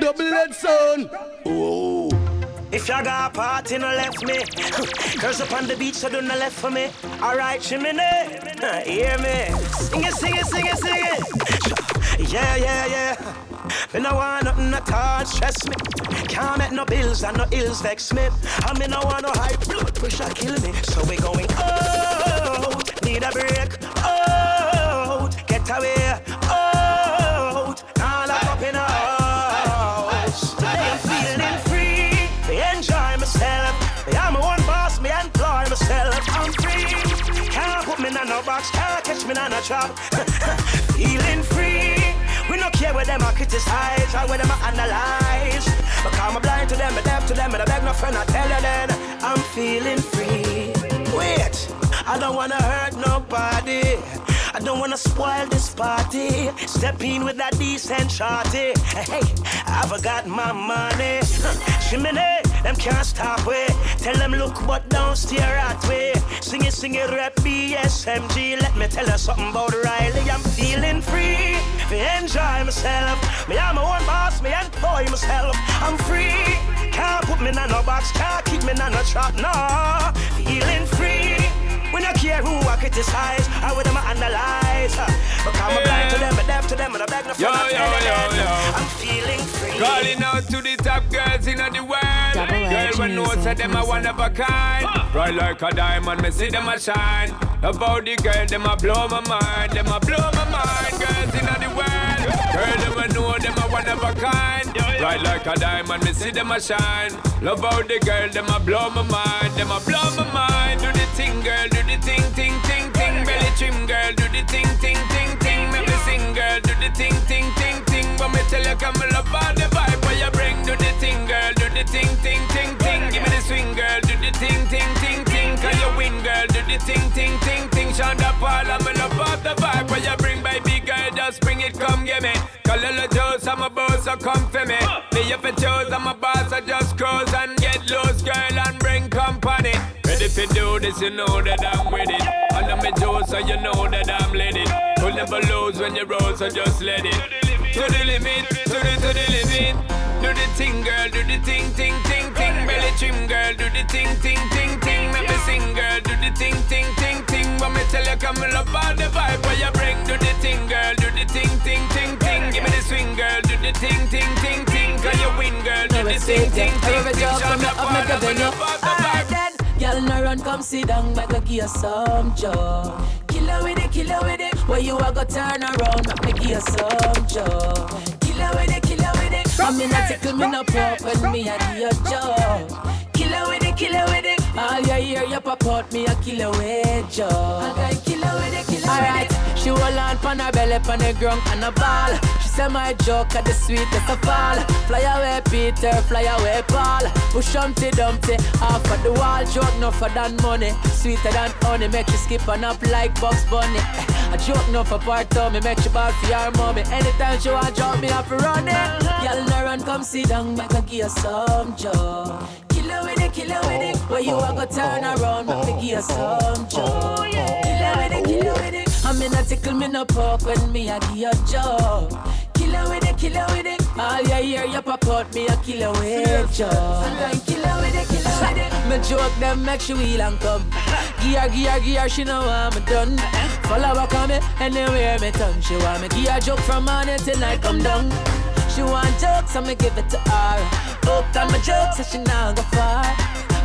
Double H son. Ooh. If you got a party, no left me. Girls up on the beach, so don't left for me. Alright, chimney, hear me. Sing it, sing it, sing it, sing it. Yeah, yeah, yeah. Me no want nothing at all stress me. Can't make no bills and no ills vex me. I me no want no high blood pressure kill me. So we going out, need a break. Out, get away. Free. Can't put me in no box, can't catch me in no trap. feeling free. We no care where them a criticize or where them a analyze. Because I'm blind to them, but deaf to them, and I beg no friend, I tell you then I'm feeling free. Wait, I don't wanna hurt nobody. I don't wanna spoil this party. Step in with that decent shorty. Hey, I forgot my money. Shimmy, them can't stop way. Tell them look but don't stare at way. Sing it, sing it, rap BSMG. Let me tell you something about Riley. I'm feeling free. Me enjoy myself. Me I'm my own boss. Me employ myself. I'm free. Can't put me in no box. Can't keep me in no trap. No, feeling free. We don't care who I criticize or whether I analyze. Because I'm blind to them, but deaf to them, and I beg no Yo, yo, I tell yo, them yo. I'm feeling free. Calling out to the top girls Girl, edge we know say them a one of a kind. Bright like a diamond, me see them a shine. About the girl, them a blow my mind. Them a blow my mind. Girls in the world. Girl, them a know them a one of a kind. Bright like a diamond, me see them a shine. Love how the girl, them a blow my mind. Them a blow my mind. Do the thing, girl, do the thing, thing, thing, thing. Belly trim, girl, do the thing, thing, thing, thing. Make me sing, girl, do the thing, thing, thing, thing. But me tell you, come love all the vibe the thing, thing, thing, thing. Shonda Paul, I'm in love all the vibe where you bring, baby girl, just bring it, come get me. Call Lil Joe's, I'm a boss, so come for me. Me if it chose, I'm a boss, I just cruise and get loose, girl, and bring company. Ready to do this, you know that I'm with it. Under me juice, so you know that I'm lit it. You'll never lose when you roll, so just let it. To the limit, to the, to the limit. Do the thing, girl, do the thing, thing, thing, thing. Belly trim, girl, do the thing, thing, thing, thing. Make me sing, girl, do the thing, thing, thing, thing. But me tell you, come love all the vibe where you bring. Do the thing, girl, do the thing, thing, thing, thing. Give me the swing, girl, do the thing, thing, ting, ting. Can you win, girl, do the thing, ting, ting, ting. Shonda Paul, I'm in love all the vibe. Girl, no run, come sit down, make a give you some joy. Killer with it, killer with it. Where you a go turn around, make me give you some joy. Killer with it, I'm in a tickle, me no pop when me a give you joy. Killer with it, killer with it. All you hear, you pop out, me a killer with. I killer with it, killer Alright, she hold on pon her belly, pon the ground and a ball. She say my joke at the sweetest of all. Fly away, Peter, fly away, Paul. Push Humpty Dumpty off of the wall. Joke no for than money, sweeter than honey. Make you skip on up like Bugs Bunny. A joke no for part of me, make you bad for your mommy. Anytime she want drop me off run it. Y'all no run, come sit down, make her give you some joy. Killer with it, killer with it. Where you a go turn around, make me give you some joy. Killer with it, killer with it. I'm in a tickle, me no poke when me a give you joy. Killer with it, killer with it. All you hear, you pop out, me a killer with joy. I'm going killer with it, killer with it. Me joke them, make she wheel and come. Gear, gear, gear, she know I'm done. Follow back on me, anywhere me turn. She want me give her joke from morning till night come down. She want jokes, so me give it to her. Hooked on my jokes, so she now go far.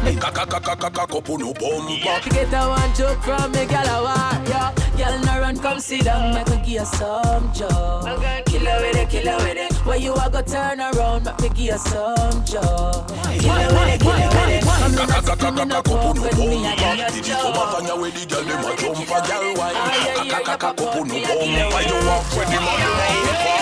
Me Kopu no bomba. She get a one joke from me, girl a war, yeah. Girl no run, come sit down, make me give you some joy. Oh, killer with it, killer with it. Where you a go turn around, make me give you some joy. Killer with it, killer with it. I'm in a tickle, me no Kopu poke no when me a bomba. give Did you you come up joy. on your way? The girl them a jump a girl wine. Ay, ay, ay, Kopu no ay, bomba. ay, You walk with the money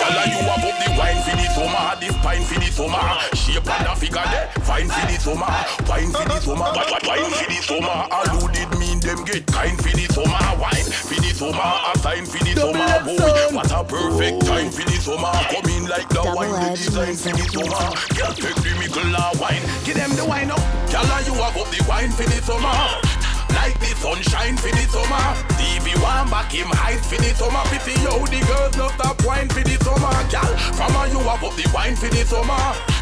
Girl, and you have up the wine for the summer, the spine for the summer. Shape and the figure there, fine for the summer, wine for the summer, wi- wi- wine for the summer. Alluded mean them get kind for the summer, wine for the summer, a sign for the Double summer. Boy, what a perfect time for the summer. Come in like the Double wine, the design for the summer. Girl, take the mickle wine, give them the wine up. Girl, you have up the wine for the summer. Like the sunshine for the summer. TV one back him hide for the summer. Pity yo, the girls no stop wine for the summer. Girl, from you have up up the wine for the summer.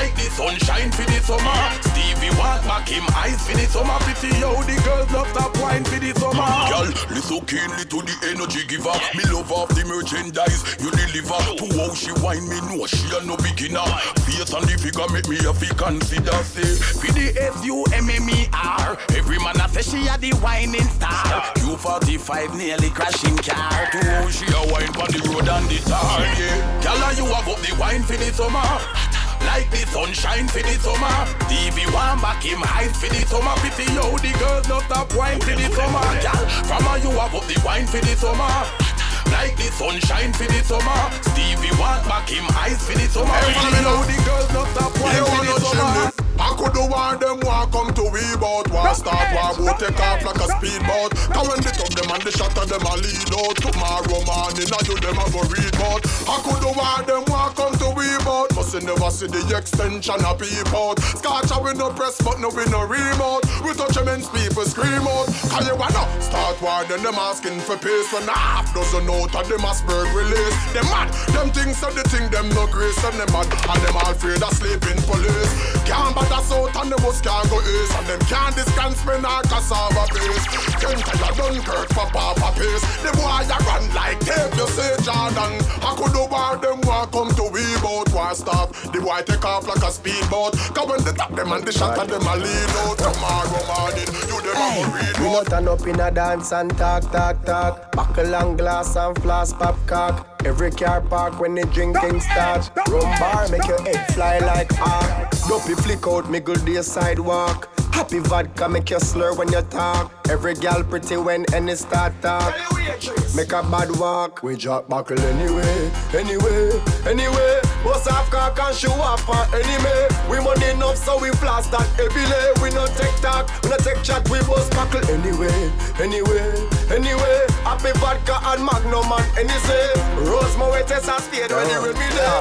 Like the sunshine for the summer. Stevie want back him eyes for the summer. Pity yo, the girls love top wine for the summer. Girl, listen keenly to the energy giver. Me love off the merchandise you deliver. To how she wine me know she a no beginner. Face and the figure make me a fi consider say. For the S-U-M-M-E-R. Every man a say she a the whining star. Q45 nearly crashing car. To how she a wine on the road and the tar. Yeah, girl, you have up the wine for the summer. Like the sunshine for the summer. TV one back him eyes for the summer. Pity yo, the girls not stop wine for the summer. Gal, from a you have up the wine for the summer. Like the sunshine for the summer. Stevie want back him eyes for the summer. Everybody know the girls not stop wine for the summer. I could do want them want come to we bout War start war boat take off like a speedboat Cause when they top them and the shot of them a lead out Tomorrow morning I do them a go read bout I could do want them want come to we bout You never see the extension of people. Out Scotch we no press but no we no remote. We touch and people scream out. Cause you wanna start war then them asking for peace. When half dozen out of them Asperg release. Them mad, them things so the thing them no grace. And them mad, and them all afraid of sleeping police. Can't bother the south and the bus can't go east. And them can't discount me nor cassava base tell a Dunkirk for Papa Pace The boy a run like tape, you say Jordan stop, the boy take off like a speedboat Cause when they tap them and the shot of them a lead out Tomorrow morning, you them hey. a go read We not turn up in a dance and talk, talk, talk Buckle and glass and floss, pop cock Every car park when the drinking starts. Rum bar make your head fly like arc. Dopey flick out, me good day sidewalk. Happy vodka make you slur when you talk. Every gal pretty when any start talk. Make a bad walk. We drop buckle anyway, anyway, anyway. Bust off cock and show up uh, on enemy. We money enough so we blast that heavily. We no take talk, we no take chat. We bust buckle anyway, anyway, anyway. Happy vodka and magnum and say. Rose my way test and speed when you will be there.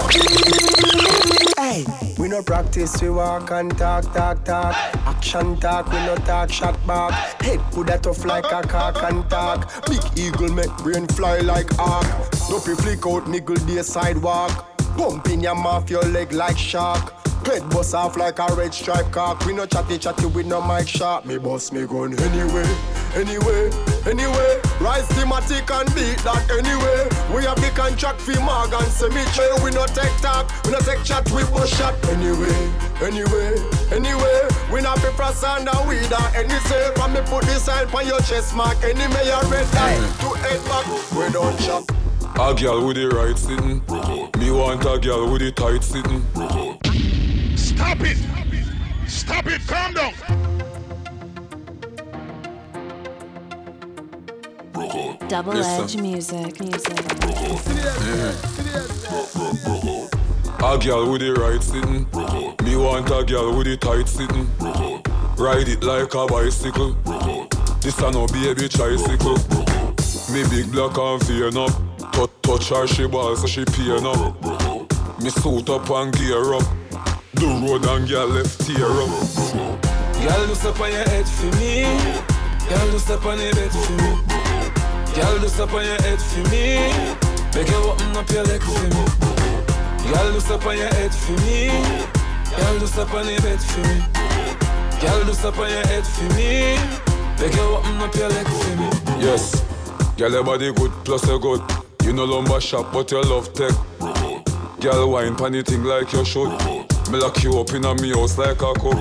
Hey, we no practice, we walk and talk, talk, talk. Action talk, we no talk, shot back. Head put that tough like a cock and talk. Big eagle make brain fly like arc. Dopey flick out, niggle day sidewalk. Pump in your mouth, your leg like shark. Head bust off like a red stripe cock. We no chatty chatty with no mic sharp. Me bust me gun anyway, anyway, anyway. Rise thematic and beat that anyway. We have the contract for Morgan Cemetery. We no take talk, we no take chat, we bust shot anyway, anyway, anyway. We not be press and weed or any say. From me put this sign on your chest mark. Any mayor red line to head back. We don't chop. A girl with the right sitting. Me want a girl with the tight sitting. Stop it! Stop it! Calm down! Double edge music, music. A girl with the right sitting. Me want a girl with the tight sitting. Ride it like a bicycle. This a no baby tricycle. Me big black and vein up. Touch, touch her, she balls, so she pain up. Me suit up and gear up. The road and girl left tear up. Girl, do step on your head for me. Girl, do step on your bed for me. Girl, do step on your head for me. Make you open up your leg for me. Girl, do step on your head for me. Girl, do step on your bed for me. Girl, do step on your head for me. Make you open up your leg for me. Yes, girl, your body good plus you good. You no lumber shop, but you love tech. Girl, wine pan thing like you should. Me lock you up in a me house like a cook.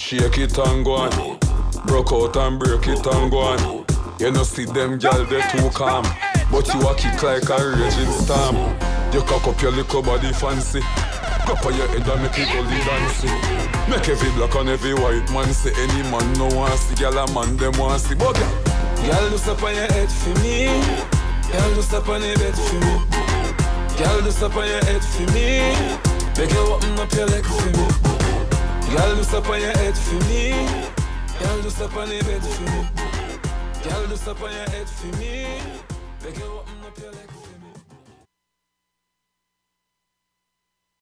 Shake it and go on. Broke out and break it and go on. You know see them gal they too calm, but you a kick like a raging storm. You cock up your little body fancy. Cup on your head and make it go dancing. Make every black and every white man say any man no want see gal a man them want see. But gal, Girl, do step on your head for me. Girl, do step on your for me. Girl, do step on your for me. Make you open up your leg for me. Girl, do step on your for me. Girl, do step on your for me. Girl, do step on your head for me. Up